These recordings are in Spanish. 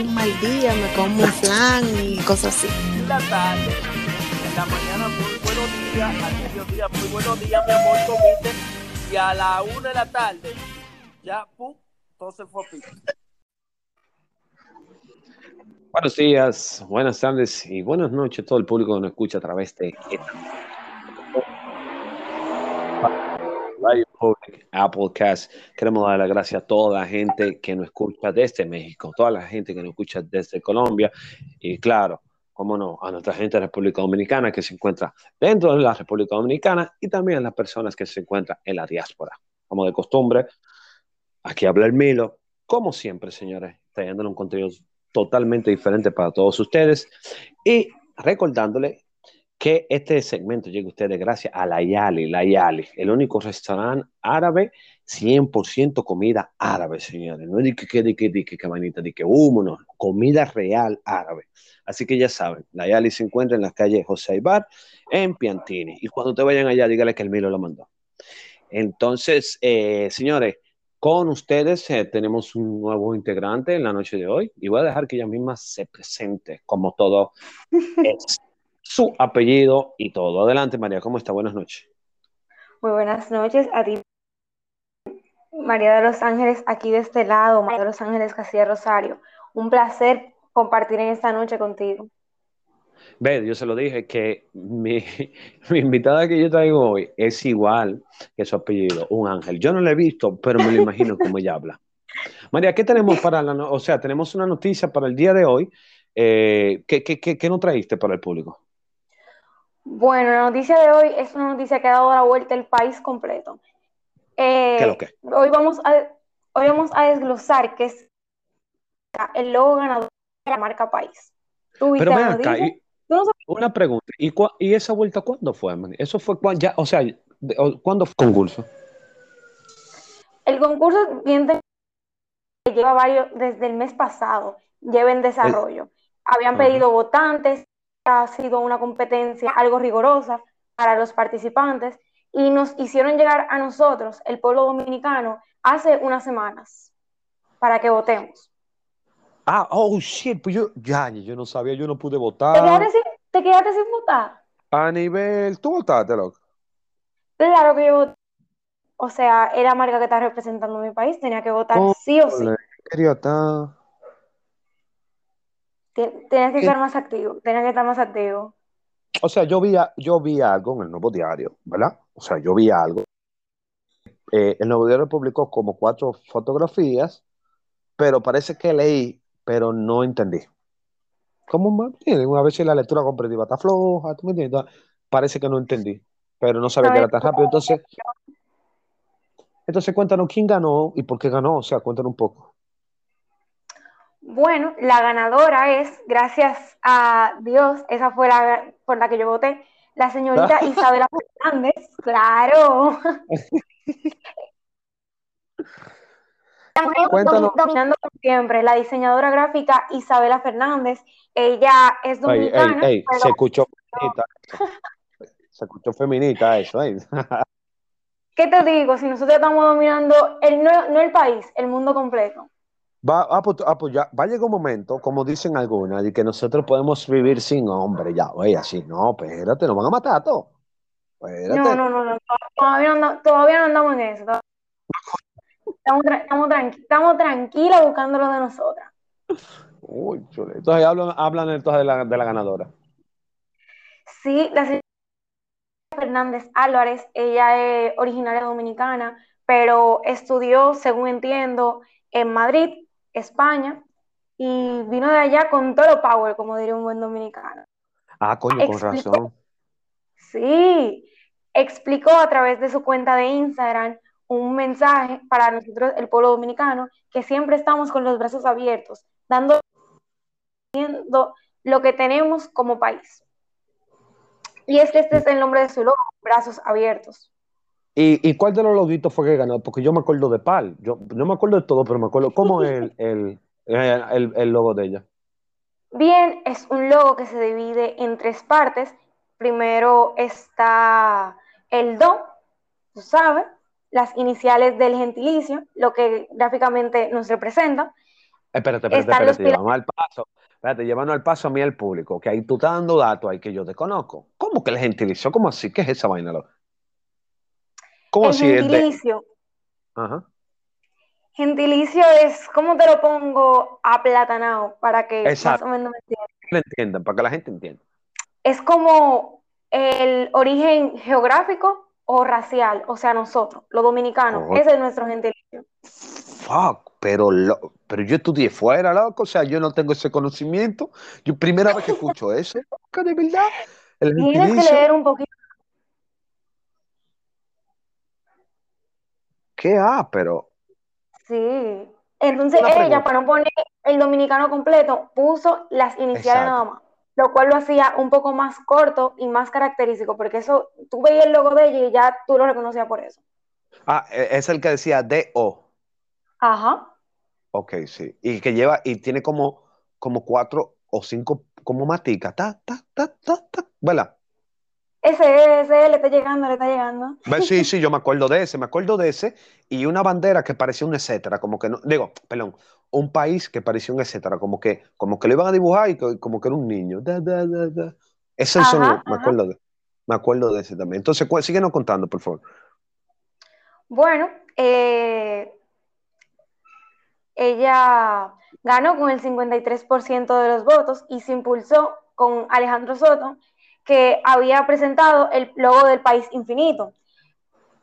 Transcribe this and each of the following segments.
un mal día me como un flan y cosas así. la tarde, en la mañana muy buenos días, al mediodía muy buenos días, mi amor, comiste, y a la una de la tarde, ya, pum, todo se fue a pico. Buenos días, buenas tardes y buenas noches todo el público que nos escucha a través de esta Radio Public, Applecast. Queremos dar las gracias a toda la gente que nos escucha desde México, toda la gente que nos escucha desde Colombia y claro, cómo no, a nuestra gente de República Dominicana que se encuentra dentro de la República Dominicana y también a las personas que se encuentran en la diáspora. Como de costumbre, aquí habla el Milo, como siempre, señores, trayéndole un contenido totalmente diferente para todos ustedes y recordándole que este segmento llega a ustedes gracias a La Yali, La Yali, el único restaurante árabe 100% comida árabe, señores. No es que, que, que, que, manita, que humo, no, comida real árabe. Así que ya saben, La Yali se encuentra en la calle José Ibar, en Piantini. Y cuando te vayan allá, dígale que el Milo lo mandó. Entonces, eh, señores, con ustedes eh, tenemos un nuevo integrante en la noche de hoy y voy a dejar que ella misma se presente como todo es su apellido y todo. Adelante, María, ¿cómo está? Buenas noches. Muy buenas noches a ti, María de los Ángeles, aquí de este lado, María de los Ángeles Casilla Rosario. Un placer compartir en esta noche contigo. Ve, yo se lo dije que mi, mi, invitada que yo traigo hoy es igual que su apellido, un ángel. Yo no la he visto, pero me lo imagino como ella habla. María, ¿qué tenemos para la no O sea, tenemos una noticia para el día de hoy. Eh, ¿qué, qué, qué, ¿Qué nos trajiste para el público? Bueno, la noticia de hoy es una noticia que ha dado la vuelta el país completo. Eh, ¿Qué es lo que? Hoy vamos a, hoy vamos a desglosar qué es el logo ganador de la marca país. ¿Tú Pero ven acá, y, no una pregunta, ¿Y, ¿y, esa vuelta cuándo fue? Man? Eso fue cuando ya, o sea, ¿cuándo fue el concurso? El concurso bien lleva varios, desde el mes pasado, lleva en desarrollo. El, Habían uh -huh. pedido votantes, ha sido una competencia algo rigurosa para los participantes y nos hicieron llegar a nosotros, el pueblo dominicano, hace unas semanas para que votemos. Ah, oh shit, pues yo ya, yo no sabía, yo no pude votar. ¿Te quedaste sin, te quedaste sin votar? A nivel, ¿tú votaste, loco? Claro que yo voté. O sea, era marca que está representando mi país, tenía que votar oh, sí o sí. Quería estar. Tenías que estar más activo, tenías que estar más activo. O sea, yo vi, yo vi algo en el Nuevo Diario, ¿verdad? O sea, yo vi algo. Eh, el Nuevo Diario publicó como cuatro fotografías, pero parece que leí, pero no entendí. ¿Cómo más? Una vez la lectura comprensiva está floja, ¿tú me entiendes? Parece que no entendí, pero no sabía no, que era tan rápido. Entonces, entonces cuéntanos quién ganó y por qué ganó. O sea, cuéntanos un poco. Bueno, la ganadora es, gracias a Dios, esa fue la por la que yo voté, la señorita Isabela Fernández, claro. Cuéntanos. Dominando siempre, la diseñadora gráfica Isabela Fernández, ella es dominicana. Ey, ey, pero... Se escuchó feminita. se escuchó feminita eso, ¿eh? ¿Qué te digo? Si nosotros estamos dominando, el, no, no el país, el mundo completo. Va, ah, pues, ah, pues ya, va a llegar un momento, como dicen algunas, de que nosotros podemos vivir sin hombre, ya, oye, así, no, espérate, nos van a matar a todos. No, no, no, no, todavía no, todavía no andamos en eso. Estamos, estamos, tranqui estamos tranquilos buscando lo de nosotras. Uy, chule. Entonces hablan, hablan entonces de la, de la ganadora. Sí, la señora Fernández Álvarez, ella es originaria dominicana, pero estudió, según entiendo, en Madrid, España, y vino de allá con todo power, como diría un buen dominicano. Ah, coño, con explicó, razón. Sí, explicó a través de su cuenta de Instagram un mensaje para nosotros, el pueblo dominicano, que siempre estamos con los brazos abiertos, dando lo que tenemos como país. Y es que este es el nombre de su logo, brazos abiertos. ¿Y, y cuál de los loguitos fue que ganó? Porque yo me acuerdo de PAL. Yo no me acuerdo de todo, pero me acuerdo. ¿Cómo es el, el, el, el logo de ella? Bien, es un logo que se divide en tres partes. Primero está el do, tú sabes, las iniciales del gentilicio, lo que gráficamente nos representa. Espérate, espérate, Están espérate, llevamos al paso. Espérate, llevando al paso a mí al público, que ahí tú estás dando datos ahí que yo desconozco. ¿Cómo que el gentilicio? ¿Cómo así? ¿Qué es esa vaina? loco? ¿Cómo El así? El de- gentilicio. Ajá. Gentilicio es, ¿cómo te lo pongo aplatanado para que Exacto. más o menos me entiendan, para que la gente entienda. Es como el origen geográfico o racial, o sea, nosotros, los dominicanos, Oh. ese es nuestro gentilicio. Fuck, pero, lo- pero yo estudié fuera, loco, o sea, yo no tengo ese conocimiento. Yo primera vez que escucho eso, de verdad. El Tienes que leer un poquito. ¿Qué ah, pero Sí. Entonces Una ella, pregunta. para no poner el dominicano completo, puso las iniciales Exacto. nada más, lo cual lo hacía un poco más corto y más característico, porque eso, tú veías el logo de ella y ya tú lo reconocías por eso. Ah, e- es el que decía D-O. Ajá. Ok, sí. Y que lleva, y tiene como, como cuatro o cinco, como matica, ta, ta, ta, ta, ta, ¿verdad? Ese, ese, le está llegando, le está llegando. Sí, sí, yo me acuerdo de ese, me acuerdo de ese, y una bandera que parecía un etcétera, como que no, digo, perdón, un país que parecía un etcétera, como que, como que lo iban a dibujar y que- como que era un niño. Da, da, da, da. Ese Ajá, sonido, me acuerdo de, me acuerdo de ese también. Entonces, síguenos contando, por favor. Bueno, eh, ella ganó con el 53% de los votos y se impulsó con Alejandro Soto, que había presentado el logo del País Infinito.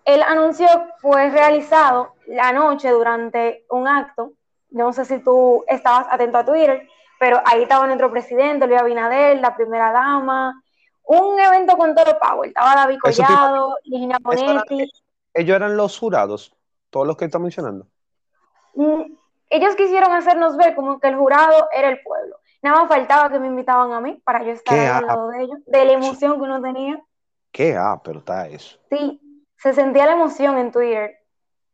El anuncio fue realizado la noche durante un acto. No sé si tú estabas atento a Twitter, pero ahí estaba nuestro presidente, Luis Abinader, la primera dama. Un evento con todo power. Estaba David Collado, Ligina era- Monetti. ellos eran los jurados, todos los que está mencionando. Mm, ellos quisieron hacernos ver como que el jurado era el pueblo. Nada más faltaba que me invitaban a mí para yo estar ¿Qué ahí al lado de ellos, de la emoción que uno tenía. ¿Qué? Ah, pero está eso. Sí, se sentía la emoción en Twitter.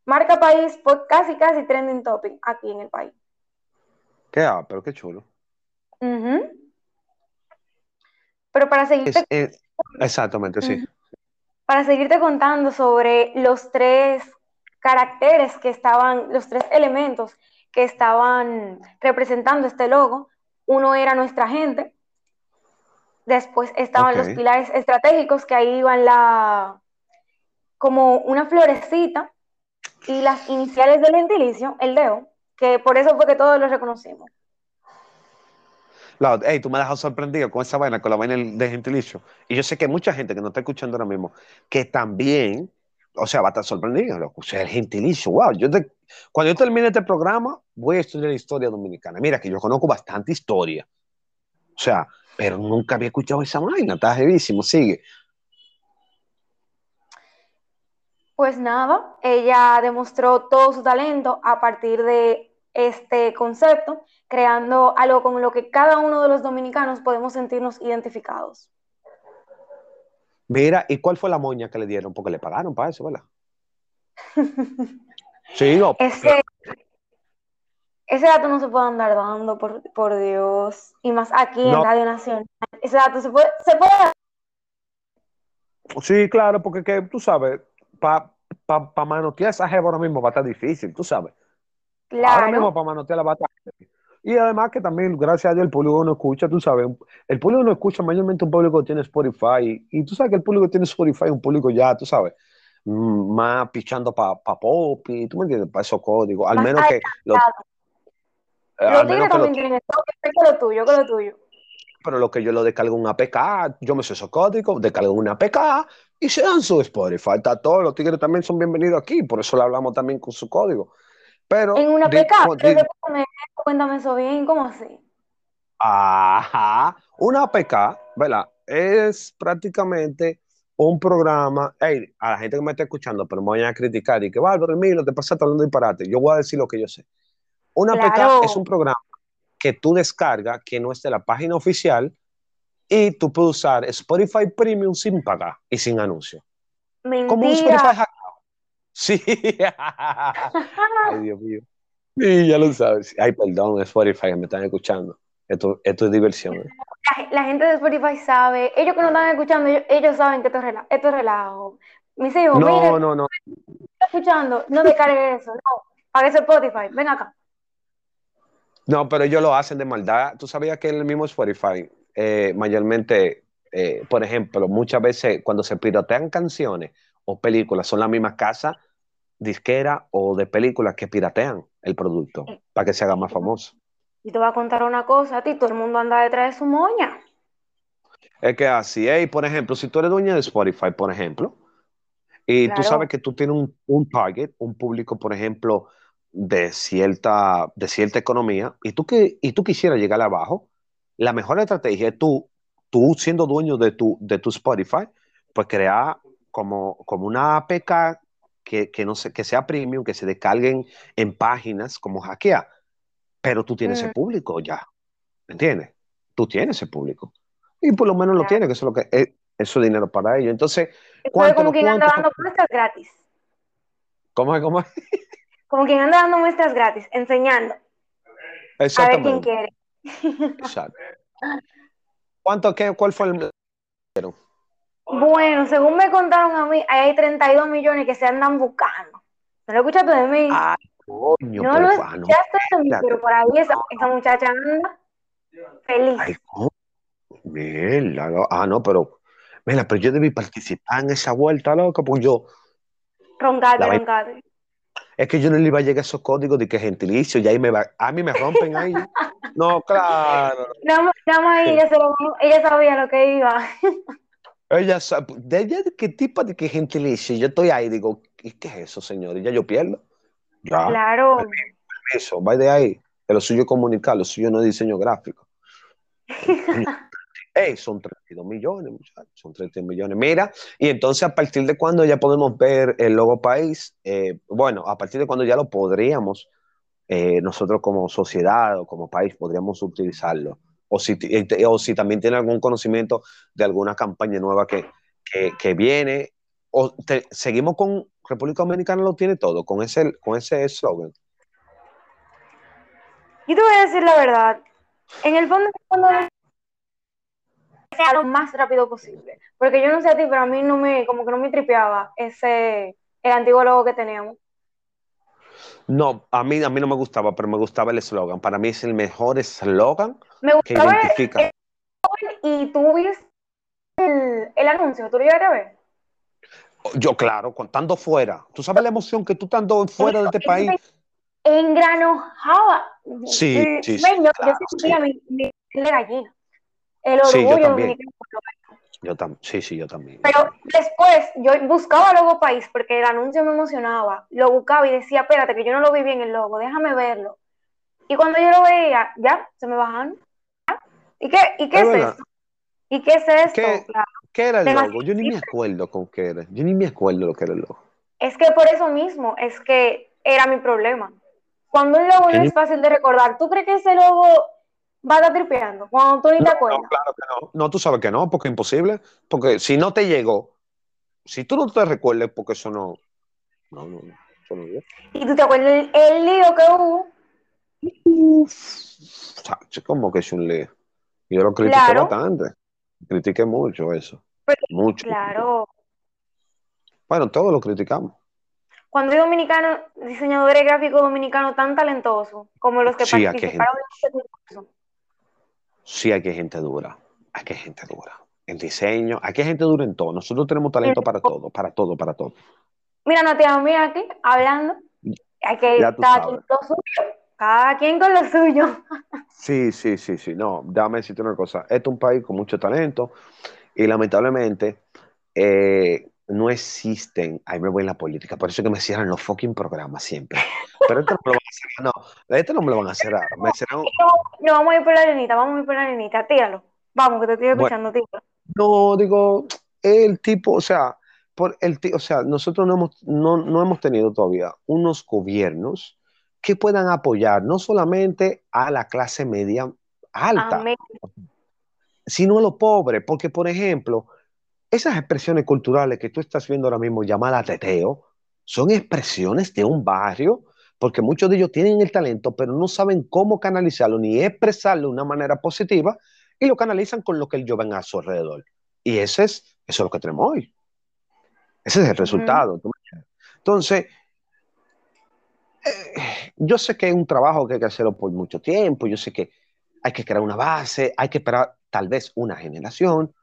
Marca País fue casi, casi trending topic aquí en el país. ¿Qué? Ah, pero qué chulo. Ujú. Pero para seguirte, Es- exactamente, sí. Para seguirte contando sobre los tres caracteres que estaban, los tres elementos que estaban representando este logo, uno era nuestra gente, después estaban los pilares estratégicos que ahí iban la como una florecita y las iniciales del gentilicio, el deo, que por eso fue que todos lo reconocimos. Lau, ey, tú me has dejado sorprendido con esa vaina, con la vaina de gentilicio. Y yo sé que hay mucha gente que nos está escuchando ahora mismo que también, o sea, va a estar sorprendido. O sea, el gentilicio, wow. Yo te- cuando yo termine este programa, voy a estudiar historia dominicana. Mira, que yo conozco bastante historia. O sea, pero nunca había escuchado esa vaina. Está heavísimo, sigue. Pues nada, ella demostró todo su talento a partir de este concepto, creando algo con lo que cada uno de los dominicanos podemos sentirnos identificados. Mira, ¿y cuál fue la moña que le dieron? Porque le pagaron para eso, ¿verdad? Sí, no. Ese, ese dato no se puede andar dando, por, por Dios, y más aquí en. Radio Nacional. Ese dato se puede, se puede. Sí, claro, porque que, tú sabes, para pa, pa manotear esa jeva ahora mismo va a estar difícil, tú sabes. Ahora mismo Claro, para manotear la batalla. Y además que también, gracias a Dios, el público no escucha, tú sabes, el público no escucha, mayormente un público que tiene Spotify, y tú sabes que el público que tiene Spotify es un público ya, tú sabes, mm, más pichando para pa pop, y tú me entiendes, para esos códigos, al menos que, los menos tigres también tienen eso, que lo tuyo, que lo tuyo. pero lo que yo lo descargo en un APK, yo me sé esos códigos, descargo una APK y se dan su Spotify. Está todo, los tigres también son bienvenidos aquí, por eso le hablamos también con su código. Pero, En una PK, cuéntame, cuéntame eso bien, ¿cómo así? ajá, una APK, ¿verdad? Es prácticamente un programa, hey, a la gente que me está escuchando, pero me vayan a criticar y que, Bárbaro, Emilio, te pasaste hablando disparate. Yo voy a decir lo que yo sé. Una Claro. APK es un programa que tú descargas que no es de la página oficial y tú puedes usar Spotify Premium sin pagar y sin anuncio. Como un Spotify Mentira. Sí. Ay, Dios mío. Sí, ya lo sabes. Ay, perdón, Spotify, que me están escuchando. Esto, esto es diversión. ¿eh? La, la gente de Spotify sabe, ellos que nos están escuchando, ellos, ellos saben que esto es relajo. Esto es relajo. Mis hijos, No, mire, no, no. está escuchando, no descargue eso, no. Pague Spotify, ven acá. No, pero ellos lo hacen de maldad. Tú sabías que el mismo Spotify, eh, mayormente, eh, por ejemplo, muchas veces cuando se piratean canciones o películas, son las mismas casas disquera o de películas que piratean el producto para que se haga más famoso. Y te voy a contar una cosa, a ti todo el mundo anda detrás de su moña. Es que así, hey, por ejemplo, si tú eres dueña de Spotify, por ejemplo, y tú sabes que tú tienes un, un target, un público, por ejemplo, de cierta, de cierta economía, y tú, que, y tú quisieras llegar abajo, la mejor estrategia es tú, tú siendo dueño de tu, de tu Spotify, pues crear como, como una APK que, que, no sé, que sea premium, que se descarguen en páginas como hackea, pero tú tienes Mm. ese público ya, ¿me entiendes? Tú tienes ese público. Y por lo menos lo tienes, que eso es lo que es, eso es dinero para ellos. Entonces, ¿cuánto, como quien anda dando muestras gratis. ¿Cómo es? ¿Cómo es? Como quien anda dando muestras gratis, enseñando. A ver quién quiere. Exacto. ¿Cuánto, qué, cuál fue el... Bueno, según me contaron a mí, ahí hay 32 millones que se andan buscando. ¿No lo escuchaste de mí? Ay, coño, no pero, lo no. escuchaste de mí, pero por ahí esa, esa muchacha anda feliz. Ay, coño. Mierda, no. Ah, no, pero... Mira, pero yo debí participar en esa vuelta, loco, porque yo... Roncate, roncate. Es que yo no le iba a llegar a esos códigos de que gentilicio, y ahí me va... A mí me rompen ahí. No, claro. Nada más, nada más ella, se lo- ella sabía lo que iba. Ella sabe, de ella, ¿qué tipo de que gentilicio? Yo estoy ahí, digo, ¿qué, qué es eso, señor? Y ya yo pierdo. Ya, Claro. eso, va de ahí. Que lo suyo es comunicar, lo suyo no es diseño gráfico. Ey, son 32 millones, muchachos, son 32 millones. Mira, y entonces a partir de cuando ya podemos ver el logo país, Eh, bueno, a partir de cuando ya lo podríamos, eh, nosotros como sociedad o como país podríamos utilizarlo. O si, eh, o si también tiene algún conocimiento de alguna campaña nueva que, que, que viene, o te- seguimos con República Dominicana lo tiene todo, con ese con ese eslogan. Yo te voy a decir la verdad. En el fondo, cuando sea lo más rápido posible. Porque yo no sé a ti, pero a mí no me, como que no me tripeaba ese, el antiguo logo que teníamos. No, a mí, a mí no me gustaba, pero me gustaba el eslogan. Para mí es el mejor eslogan Me que gustaba identifica. y tú viste el, el anuncio, ¿tú lo llegaste a ver? Yo, claro, contando fuera. ¿Tú sabes la emoción que tú estando fuera de este país? Engranojaba. Sí, sí, sí, Men, yo, claro, yo sentía sí. mi, mi de gallina. El Sí, yo orgullo también. Yo también, sí, sí, yo también. Pero después yo buscaba Logo País porque el anuncio me emocionaba. Lo buscaba y decía, espérate, que yo no lo vi bien el logo, déjame verlo. Y cuando yo lo veía, ya, se me bajaron. ¿Y qué, y qué Es esto? ¿Y qué es esto? ¿Qué? Claro. ¿Qué era el logo? Yo ni me acuerdo con qué era. Yo ni me acuerdo lo que era el logo. Es que por eso mismo, es que era mi problema. Cuando un logo es fácil de recordar, ¿tú crees que ese logo va a estar tripeando? Cuando tú ni te acuerdas. no, claro que no. No, tú sabes que no, porque es imposible. Porque si no te llegó, si tú no te recuerdas, porque eso no. No, no, no. Eso no es. Y tú te acuerdas el, el lío que hubo. Chacho, como que es un lío. Yo lo critiqué Claro. bastante. Critiqué mucho eso. Pero- mucho. Claro. Bueno, todos lo criticamos. Cuando hay dominicanos, diseñadores gráficos dominicanos tan talentosos como los que Sí, aquí participaron en este concurso. Sí, aquí hay gente dura. Aquí hay gente dura. En diseño, aquí hay gente dura en todo. Nosotros tenemos talento para todo, para todo, para todo. Mira, Natia, mira aquí, hablando. Hay que Ya tú cada Cada quien con lo suyo. Sí, sí, sí, sí. No, déjame decirte una cosa. Este es un país con mucho talento y lamentablemente eh, no existen. Ahí me voy en la política. Por eso es que me cierran los fucking programas siempre. Pero este no me lo van a cerrar. No, este no me lo van a cerrar. Me cerraron. No, vamos a ir por la arenita, vamos a ir por la arenita. Tíralo. Vamos, que te estoy Bueno. escuchando, tíralo. No, digo, el tipo, o sea, por el o sea, nosotros no hemos, no, no hemos tenido todavía unos gobiernos que puedan apoyar no solamente a la clase media alta, Amén. sino a los pobres, porque por ejemplo, esas expresiones culturales que tú estás viendo ahora mismo llamadas teteo, son expresiones de un barrio, porque muchos de ellos tienen el talento, pero no saben cómo canalizarlo ni expresarlo de una manera positiva y lo canalizan con lo que ellos ven a su alrededor. Y ese es, eso es lo que tenemos hoy. Ese es el resultado. ¿tú me entiendes? Entonces, eh, yo sé que es un trabajo que hay que hacerlo por mucho tiempo, yo sé que hay que crear una base, hay que esperar tal vez una generación,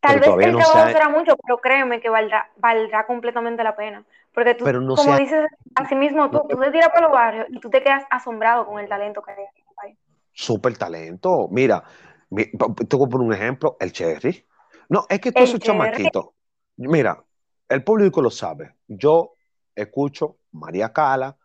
Tal vez el no trabajo será mucho, pero créeme que valdrá, valdrá completamente la pena. Porque tú, Pero no como se ha- dices, así mismo, tú, no- tú te tiras por los barrios y tú te quedas asombrado con el talento que hay súper talento. Mira, mi- pa- te voy a poner un ejemplo, el Cherry. No, es que todos esos chamaquitos, mira, el público lo sabe. Yo escucho María Cala,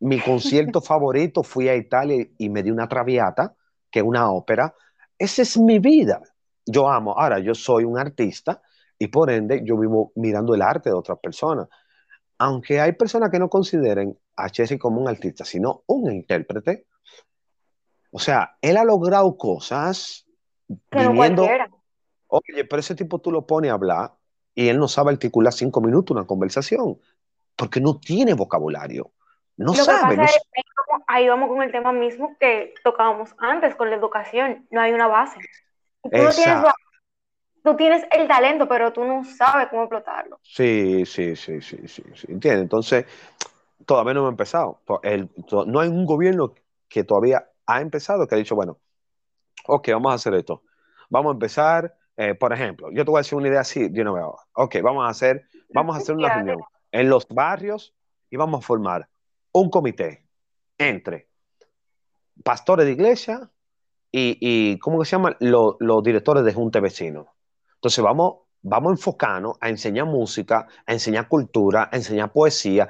mi concierto favorito fui a Italia y me di una traviata, que es una ópera. Esa es mi vida. Yo amo. Ahora, yo soy un artista y por ende yo vivo mirando el arte de otras personas. Aunque hay personas que no consideren a Chessy como un artista, sino un intérprete, o sea, él ha logrado cosas no viniendo. cualquiera. Oye, pero ese tipo tú lo pones a hablar y él no sabe articular cinco minutos una conversación porque no tiene vocabulario. No Lo que sabe. pasa no es que ahí vamos- ahí vamos con el tema mismo que tocábamos antes con la educación. No hay una base. Tú, no tienes, tú tienes el talento, pero tú no sabes cómo explotarlo. Sí, sí, sí, sí, sí, sí. ¿Entiendes? Entonces, todavía no hemos empezado. El- no hay un gobierno que todavía ha empezado que ha dicho, bueno, ok, vamos a hacer esto. Vamos a empezar, eh, por ejemplo, yo te voy a decir una idea así de una vez. Ok, vamos a hacer, vamos a hacer una reunión en los barrios y vamos a formar un comité entre pastores de iglesia y, y ¿cómo que se llama? Lo- los directores de junta vecinos. Entonces vamos, vamos a enfocarnos a enseñar música, a enseñar cultura, a enseñar poesía,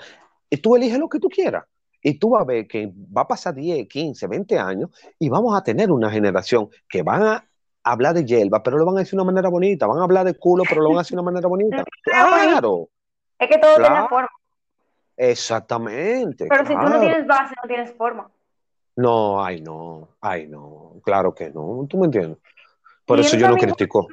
y tú eliges lo que tú quieras. Y tú vas a ver que va a pasar 10, 15, 20 años y vamos a tener una generación que van a hablar de hierba, pero lo van a decir de una manera bonita, van a hablar de culo, pero lo van a decir de una manera bonita. Claro, Es que todo Claro. tiene forma. Exactamente. Pero si tú no claro. tienes base, no tienes forma. No, ay no, ay no, claro que no, tú me entiendes. Por Y eso yo lo también- critico.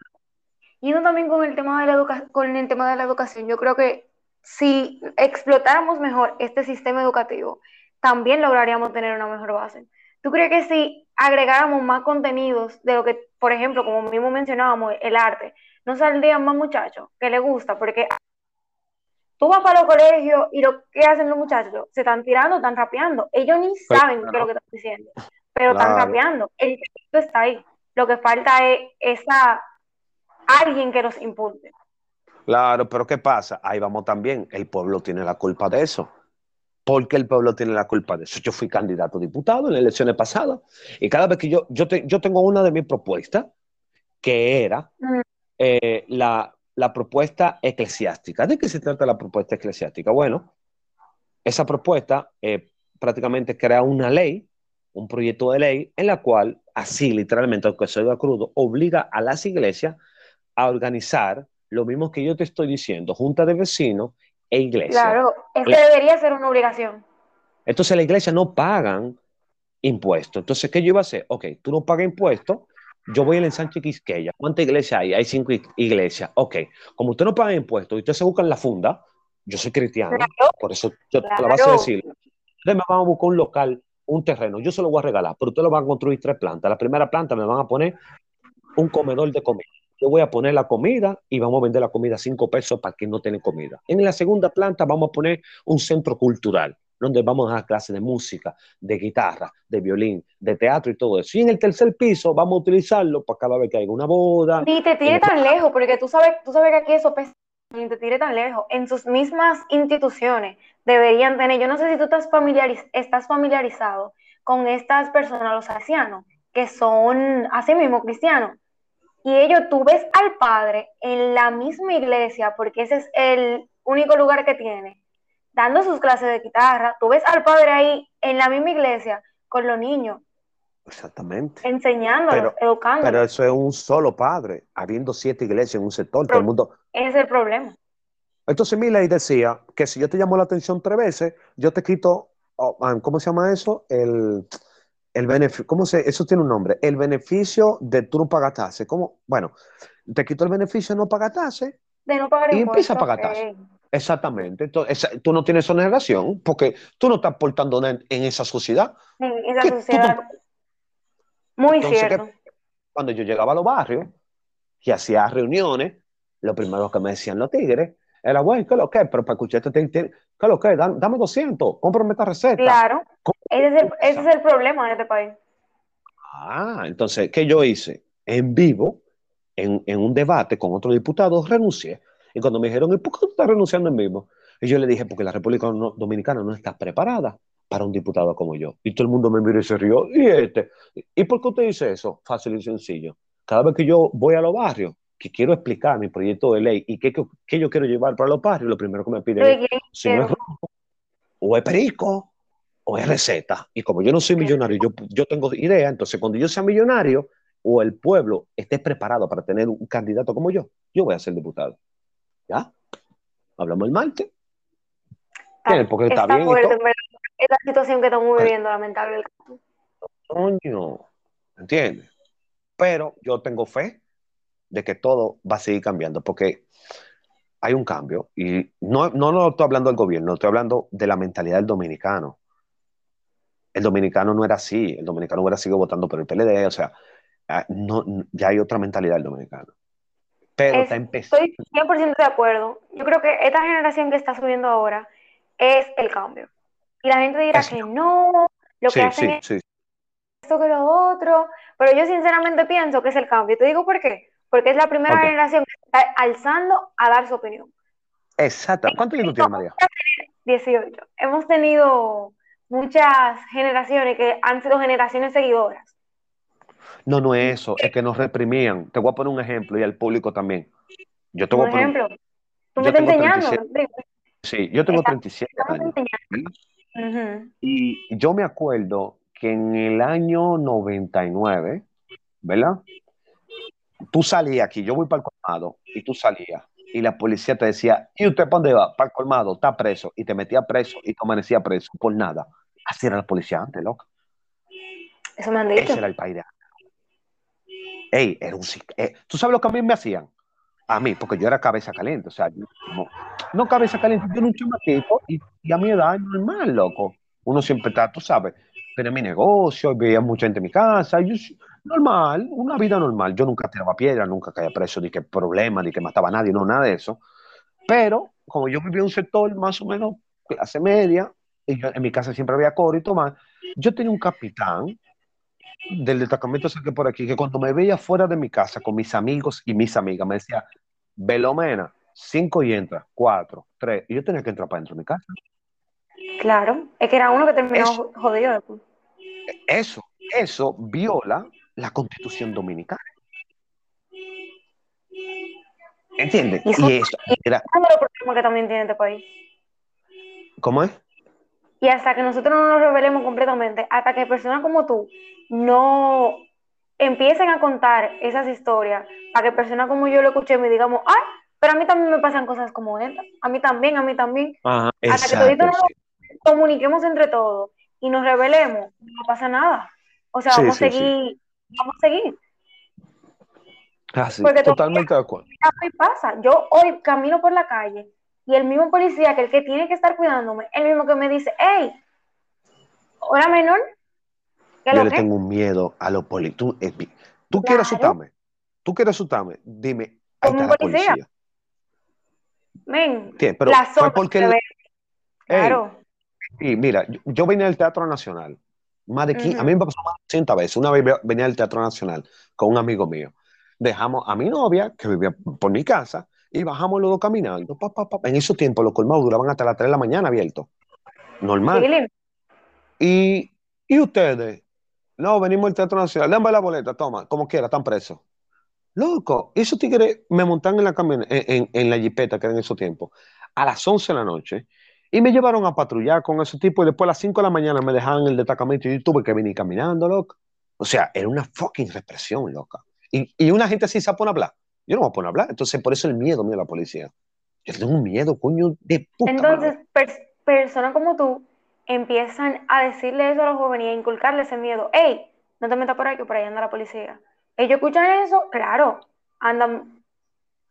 Yendo también con el tema de la educa- con el tema de la educación, yo creo que si explotáramos mejor este sistema educativo, también lograríamos tener una mejor base. ¿Tú crees que si agregáramos más contenidos de lo que, por ejemplo, como mismo mencionábamos, el arte, no saldrían más muchachos que les gusta? Porque tú vas para los colegios y lo que hacen los muchachos, se están tirando, están rapeando. Ellos ni Claro. saben qué es lo que están diciendo, pero están rapeando. El talento está ahí. Lo que falta es esa alguien que nos impulse. Claro, pero ¿qué pasa? Ahí vamos también. El pueblo tiene la culpa de eso. ¿Por qué el pueblo tiene la culpa de eso? Yo fui candidato a diputado en las elecciones pasadas y cada vez que yo, yo, te- yo tengo una de mis propuestas que era Mm. eh, la, la propuesta eclesiástica. ¿De qué se trata la propuesta eclesiástica? Bueno, esa propuesta eh, prácticamente crea una ley, un proyecto de ley en la cual, así literalmente, aunque soy crudo, obliga a las iglesias a organizar lo mismo que yo te estoy diciendo, junta de vecinos e iglesia. Claro, es que Le- debería ser una obligación. Entonces la iglesia no pagan impuestos. Entonces, ¿qué yo iba a hacer? Ok, tú no pagas impuestos, yo voy al ensanche Quisqueya. ¿Cuántas iglesias hay? Hay cinco ig- iglesias. Ok, como usted no paga impuestos y usted se busca en la funda, yo soy cristiano, Claro. por eso yo te la base de decir, ustedes me van a buscar un local, un terreno, yo se lo voy a regalar, pero ustedes lo van a construir tres plantas. La primera planta me van a poner un comedor de comida. Yo voy a poner la comida y vamos a vender la comida a cinco pesos para quien no tiene comida. En la segunda planta vamos a poner un centro cultural donde vamos a dar clases de música, de guitarra, de violín, de teatro y todo eso. Y en el tercer piso vamos a utilizarlo para cada vez que haya una boda. Ni te tire tan lejos, porque tú sabes, tú sabes que aquí eso pesa, ni te tire tan lejos. En sus mismas instituciones deberían tener, yo no sé si tú estás, familiariz- estás familiarizado con estas personas, los ancianos, que son así mismo cristianos. Y ellos, tú ves al padre en la misma iglesia, porque ese es el único lugar que tiene, dando sus clases de guitarra. Tú ves al padre ahí en la misma iglesia con los niños, Exactamente. enseñándolos, Pero- educándolos. Pero eso es un solo padre, habiendo siete iglesias en un sector, todo el mundo. Ese es el problema. Entonces mi ley decía que si yo te llamo la atención tres veces, yo te quito oh, ¿cómo se llama eso? El, el beneficio, ¿cómo se, eso tiene un nombre? El beneficio de tú no pagar. ¿Cómo? Bueno, te quito el beneficio de no pagar De no pagar y empieza a pagar. Exactamente. Entonces, tú no tienes exoneración porque tú no estás aportando nada en, en esa sociedad. En esa ¿Qué tú sociedad. Muy Entonces, ¿qué- cierto. Cuando yo llegaba a los barrios y hacía reuniones, lo primero que me decían los tigres era, güey, ¿qué es lo que? Pero para escuchar este ¿qué es lo que? Dame, dame 200, cómprame esta receta. Claro. Ese es, el, ese es el problema en este país. Ah, entonces, ¿qué yo hice? En vivo, en, en un debate con otro diputado, renuncié. Y cuando me dijeron, ¿y por qué tú estás renunciando en vivo? Y yo le dije, porque la República Dominicana no está preparada para un diputado como yo. Y todo el mundo me miró y se rió. ¿Y este? ¿Y por qué usted dice eso? Fácil y sencillo. Cada vez que yo voy a los barrios, que quiero explicar mi proyecto de ley y qué, qué- yo quiero llevar para los barrios, lo primero que me piden es si no es rojo, o es perico, o es receta. Y como yo no soy millonario, yo, yo tengo idea, entonces cuando yo sea millonario o el pueblo esté preparado para tener un candidato como yo, yo voy a ser diputado. ¿Ya? Hablamos el martes. ¿Entiendes? Porque está, bien y todo. Es la situación que estamos viviendo, lamentable. Coño, ¿entiendes? Pero yo tengo fe de que todo va a seguir cambiando, porque hay un cambio. Y no, no, no estoy hablando del gobierno, estoy hablando de la mentalidad del dominicano. El dominicano no era así, el dominicano hubiera seguido votando por el PLD, o sea, ah, no, ya hay otra mentalidad del dominicano. Pero Es- está empezando. Estoy 100% de acuerdo. Yo creo que esta generación que está subiendo ahora es el cambio. Y la gente dirá Es- que no, lo Sí, que hacen sí, es esto que lo otro, pero yo sinceramente pienso que es el cambio. Te digo por qué. Porque es la primera Ok. generación que está alzando a dar su opinión. Exacto. ¿Cuántos años tienes, María? 18. Hemos tenido muchas generaciones que han sido generaciones seguidoras. No, no es eso, es que nos reprimían. Te voy a poner un ejemplo y al público también. Yo te Por voy a poner un- ejemplo, tú me estás enseñando. 37. Sí, yo tengo Está- 37 Estamos años. Y yo me acuerdo que en el año 99, ¿verdad? Tú salías aquí, yo voy para el colmado y tú salías y la policía te decía, ¿y usted para dónde va? Para el colmado, está preso. Y te metía preso y tú amanecías preso por nada. Así era la policía antes, loco. Eso me han dicho. Ese era el país de antes. Ey, era un... eh, ¿Tú sabes lo que a mí me hacían? A mí, porque yo era cabeza caliente, o sea, yo no, no cabeza caliente, yo era un chamaquito y, y a mi edad normal, loco. Uno siempre está, tú sabes, tenía mi negocio, veía mucha gente en mi casa, yo, normal, una vida normal. Yo nunca tiraba piedra, nunca caía preso, ni que problema, ni que mataba a nadie, no, nada de eso. Pero, como yo vivía en un sector más o menos clase media, y yo- en mi casa siempre había coro y tomar, yo tenía un capitán del destacamento que por aquí, que cuando me veía fuera de mi casa con mis amigos y mis amigas, me decía, Velomena, cinco y entra, cuatro, tres, y yo tenía que entrar para dentro de mi casa. Claro, es que era uno que terminó Eso. jodido después. Eso, eso viola la constitución dominicana. ¿Entiendes? Y eso- Y eso, era, Uno de los problemas que también tiene este país. ¿cómo es? Y hasta que nosotros no nos revelemos completamente, hasta que personas como tú no empiecen a contar esas historias, para que personas como yo lo escuchemos y digamos, ay, pero a mí también me pasan cosas como estas, a mí también, a mí también, Ajá, hasta que exacto, toditos nos sí. comuniquemos entre todos y nos revelemos, no pasa nada. O sea, Sí, vamos sí, a seguir, vamos a seguir. Ah, sí, Porque totalmente de acuerdo. Pasa, yo hoy camino por la calle y el mismo policía que el que tiene que estar cuidándome, el mismo que me dice, hey, hora menor, ¿qué es Yo lo le que? tengo un miedo a los policías. ¿Tú, eh, ¿tú Claro. quieres asustarme? ¿Tú quieres asustarme? Dime, ahí está un la policía. policía. Men, ¿Entiendes? Pero la fue porque... el-. Ey, Claro. Y mira, yo, yo venía del Teatro Nacional, más de 15, a mí me pasó más de 80 veces. Una vez ve- venía del Teatro Nacional con un amigo mío. Dejamos a mi novia, que vivía por mi casa, y bajamos los dos caminando. Pa, pa, pa. En esos tiempos los colmados duraban hasta las 3 de la mañana abiertos. Normal. Y, y ustedes, no, venimos del Teatro Nacional, dame la boleta, toma, como quiera, están presos. Loco, esos tigres me montan en la camioneta, en, en- en la jipeta que era en esos tiempos, a las 11 de la noche, y me llevaron a patrullar con esos tipos, y después a las 5 de la mañana me dejaban el destacamento y yo tuve que venir caminando, loco. O sea, era una fucking represión, loca. Y, y una gente así se pone a hablar. Yo no me voy a poner a hablar. Entonces, por eso el miedo mío a la policía. Yo tengo un miedo, coño, de puta Entonces, personas como tú empiezan a decirle eso a los jóvenes y a inculcarles ese miedo. ¡Ey! No te metas por ahí, que por ahí anda la policía. Ellos escuchan eso, claro, andan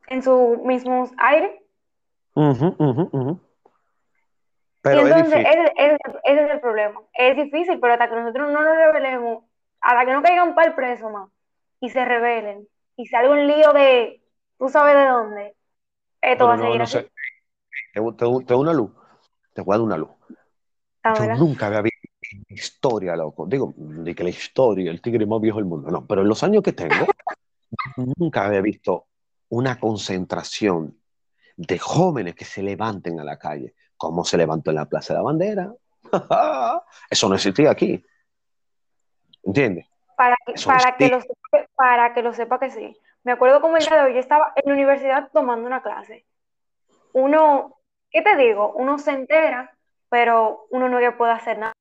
en su mismo aire. Y Pero es entonces, ese, ese- ese es el problema. Es difícil, pero hasta que nosotros no nos rebelemos, hasta que no caigan para el preso más y se rebelen y salga un lío de, tú sabes de dónde, esto va a seguir no así. sé. Te, te, te doy una luz. Te voy a dar una luz. Ah, Yo ¿verdad? nunca había visto historia, loco. Digo, de que la historia, el tigre más viejo del mundo. No, pero en los años que tengo, nunca había visto una concentración de jóvenes que se levanten a la calle, como se levantó en la Plaza de la Bandera. Eso no existía aquí. ¿Entiendes? Para que, para que lo sepa, para que lo sepa que sí. Me acuerdo como el día de hoy, yo estaba en la universidad tomando una clase. Uno, ¿qué te digo? Uno se entera, pero uno no le puede hacer nada.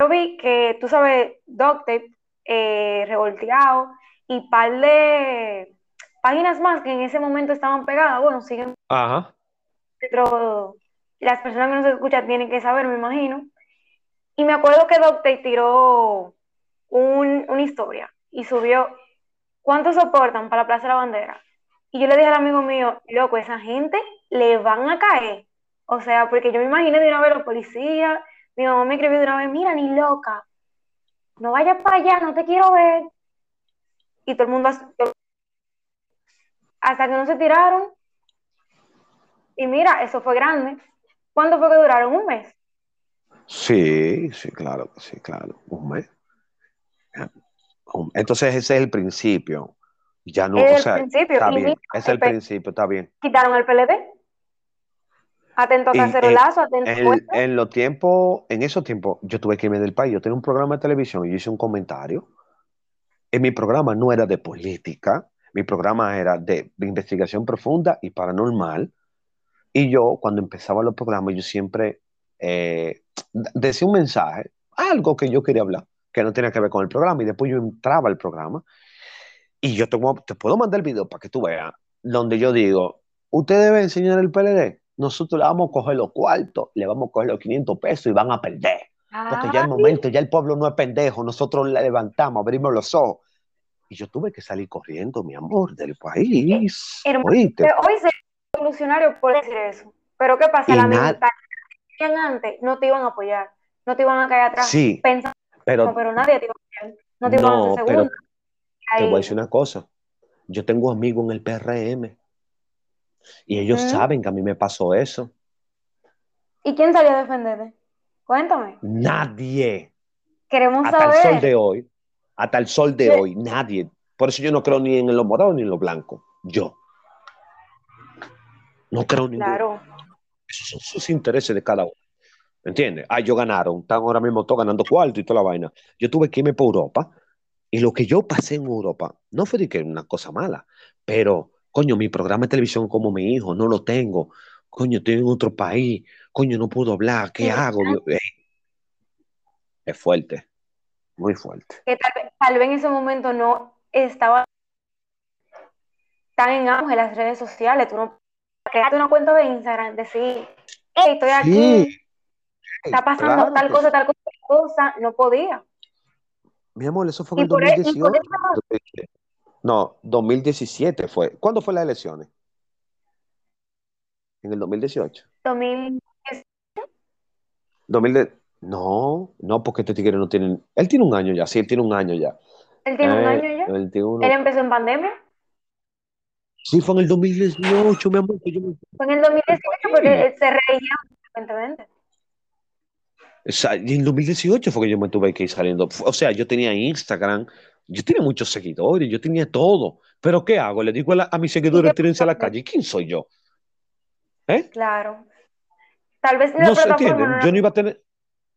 Yo vi que, tú sabes, Doctape, eh, revolteado y par de páginas más que en ese momento estaban pegadas. Bueno, siguen Ajá. pero las personas que nos escuchan tienen que saber, me imagino. Y me acuerdo que Doctape tiró un- una historia y subió ¿cuánto soportan para la Plaza de la Bandera? Y yo le dije al amigo mío, loco, esa gente le van a caer. O sea, porque yo me imaginé de una vez los policías, mi mamá me escribió de una vez, mira, ni loca, no vayas para allá, no te quiero ver. Y todo el mundo, as- hasta que no se tiraron. Y mira, eso fue grande. ¿Cuánto fue que duraron? Un mes. Sí, sí, claro, sí, claro. Un mes. Entonces ese es el principio. Ya no, Es o el sea, principio. está bien. es el principio, está bien. quitaron el PLD. Atento a cacerolazo, atento En, en los tiempos, en esos tiempos, yo tuve que irme del país. Yo tenía un programa de televisión y yo hice un comentario. En mi programa no era de política, mi programa era de, de investigación profunda y paranormal. Y yo, cuando empezaba los programas, yo siempre eh, decía un mensaje, algo que yo quería hablar, que no tenía que ver con el programa. Y después yo entraba al programa y yo tengo- te puedo mandar el video para que tú veas, donde yo digo, usted debe enseñar el PLD. Nosotros le vamos a coger los cuartos, le vamos a coger los 500 pesos y van a perder. Porque ya el Ay, momento, ya el pueblo no es pendejo, nosotros le levantamos, abrimos los ojos. Y yo tuve que salir corriendo, mi amor, del país. hermano, Oíste. hoy se revolucionario por decir eso. Pero ¿qué pasa? La antes no te iban a apoyar, no te iban a caer atrás. Sí, Pensando, pero pero nadie te a no te a no, hacer pero te voy a decir una cosa. Yo tengo amigos en el PRM y ellos saben que a mí me pasó eso. ¿Y quién salió a defenderte? Cuéntame. Nadie. Queremos hasta el sol saber. de hoy, hasta el sol de hoy, nadie. Por eso yo no creo ni en los morados ni en los blancos. Yo. No creo en ninguno. Claro. Esos son sus intereses de cada uno. ¿Me entiendes? Ah, ellos ganaron. Están ahora mismo todos ganando cuarto y toda la vaina. Yo tuve que irme para Europa. Y lo que yo pasé en Europa no fue de que una cosa mala. Pero, coño, mi programa de televisión como mi hijo, no lo tengo. Coño, estoy en otro país. Coño, no puedo hablar. ¿Qué Sí. hago? Es fuerte. Muy fuerte. que tal, vez- tal vez en ese momento no estaba tan en auge las redes sociales. Tú no creaste una cuenta de Instagram, decir, hey, estoy aquí, Sí, está pasando claro tal cosa, sí. tal cosa, tal cosa, no podía. Mi amor, eso fue en el por, e- y por 2018. eso, No, 2017 fue. ¿Cuándo fue las elecciones? En el 2018. 2000, 2000 de- No, no, porque este tigre no tiene. Él tiene un año ya, sí, él tiene un año ya. él tiene un Eh, año ya. 21. Él empezó en pandemia. Sí, fue en el 2018, mi amor. que yo me- Fue en el 2018 Sí. porque él se reeligieron frecuentemente. O sea, en 2018 fue que yo me tuve que ir saliendo. O sea, yo tenía Instagram, yo tenía muchos seguidores, yo tenía todo. Pero ¿qué hago? Le digo a, la- a mis seguidores, tírense a la calle. ¿Quién soy yo? ¿Eh? Claro. Tal vez No se entiende. no Yo no iba a tener.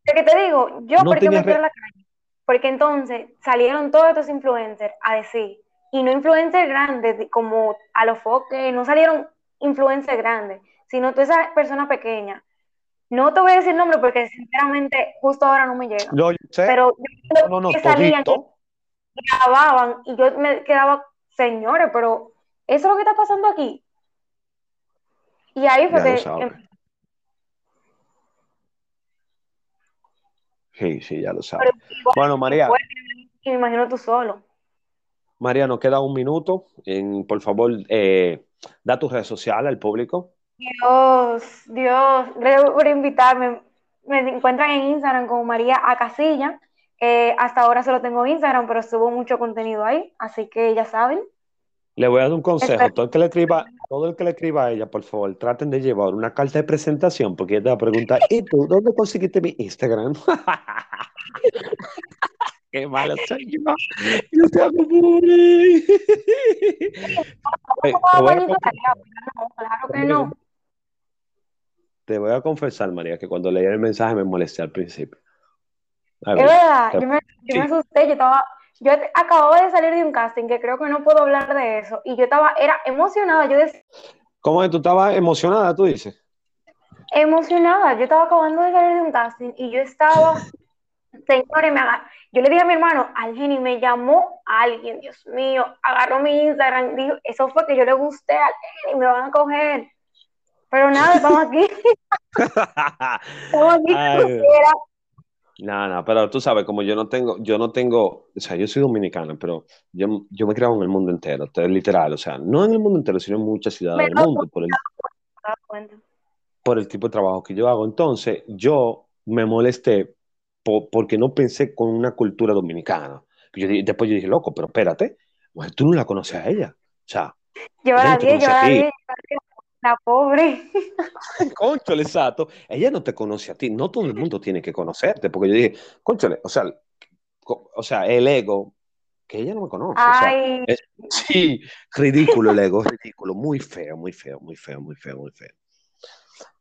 ¿De qué te digo? Yo, No ¿por qué me re- a la calle? Porque entonces salieron todos estos influencers a decir, y no influencers grandes de- como a los foques, no salieron influencers grandes, sino todas esas personas pequeñas. No te voy a decir nombre porque sinceramente justo ahora no me llega. Yo sé. Pero yo no, no, que salían, que grababan y yo me quedaba, señores, pero eso es lo que está pasando aquí. Y ahí fue Ya lo que em- Sí, sí, ya lo sabes. Bueno, María. me imagino tú solo. María, nos queda un minuto. En, por favor, eh, da tus redes sociales al público. Dios, Dios, gracias por invitarme. Me encuentran en Instagram como María Acasilla. Eh, hasta ahora solo tengo Instagram, pero subo mucho contenido ahí, así que ya saben. Le voy a dar un consejo. Todo el, que le escriba, todo el que le escriba a ella, por favor, traten de llevar una carta de presentación, porque ella te va a preguntar, ¿y tú dónde conseguiste mi Instagram? Qué malo soy yo. Yo te hago Claro que no. Te voy a confesar, María, que cuando leí el mensaje me molesté al principio. es verdad, yo, me, yo me, asusté, yo estaba, yo acababa de salir de un casting que creo que no puedo hablar de eso, y yo estaba, era emocionada, yo decía... ¿Cómo es? ¿Tú estabas emocionada, tú dices? Emocionada, yo estaba acabando de salir de un casting y yo estaba, señores, me yo le dije a mi hermano, alguien y me llamó alguien, Dios mío, agarró mi Instagram, dijo, eso fue que yo le gusté a alguien y me van a coger. Pero nada, estamos aquí. estamos aquí No, no, pero tú sabes, como yo no tengo, yo no tengo, o sea, yo soy dominicano, pero yo, yo me creo en el mundo entero, literal, o sea, no en el mundo entero, sino en muchas ciudades del mundo, por el, por el tipo de trabajo que yo hago. Entonces, yo me molesté porque no pensé con una cultura dominicana. Yo, después yo dije, loco, pero espérate, tú no la conoces a ella. O sea, yo la vi, yo la vi, la pobre. Conchole, exacto. Ella no te conoce a ti. No todo el mundo tiene que conocerte. Porque yo dije, conchole, o sea, o sea, el ego, que ella no me conoce. sí, ridículo el ego, ridículo. Muy feo, muy feo, muy feo, muy feo, muy feo.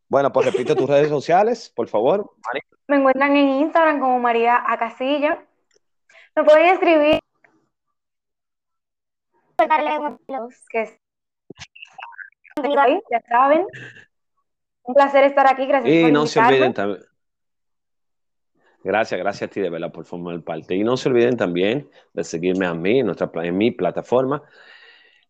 Bueno, pues repite tus redes sociales, por favor. Me encuentran en Instagram como María Acasilla. Me pueden escribir. Que es ya saben. Un placer estar aquí, gracias y no se olviden también. Gracias, gracias a ti de verdad por formar parte. Y no se olviden también de seguirme a mí en, nuestra, en mi plataforma,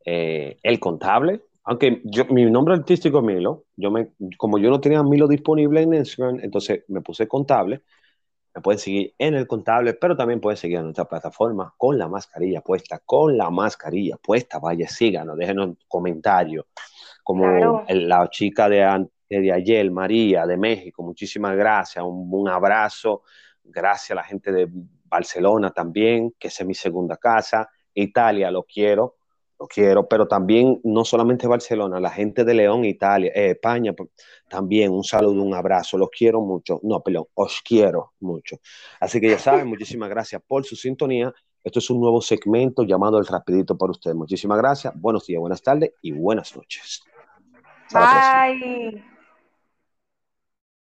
eh, El Contable. Aunque yo, mi nombre artístico es Milo, yo me, como yo no tenía Milo disponible en Instagram, entonces me puse Contable. Me pueden seguir en el contable, pero también pueden seguir en nuestra plataforma con la mascarilla puesta, con la mascarilla puesta. Vaya, síganos, déjenos comentarios como la chica de, de ayer, María, de México, muchísimas gracias, un, abrazo, gracias a la gente de Barcelona también, que es mi segunda casa, Italia, lo quiero, lo quiero, pero también no solamente Barcelona, la gente de León, Italia, eh, España, también un saludo, un abrazo, los quiero mucho, no, perdón, os quiero mucho. Así que ya saben, muchísimas gracias por su sintonía. Esto es un nuevo segmento llamado El Rapidito para ustedes. Muchísimas gracias, buenos días, buenas tardes y buenas noches. Bye.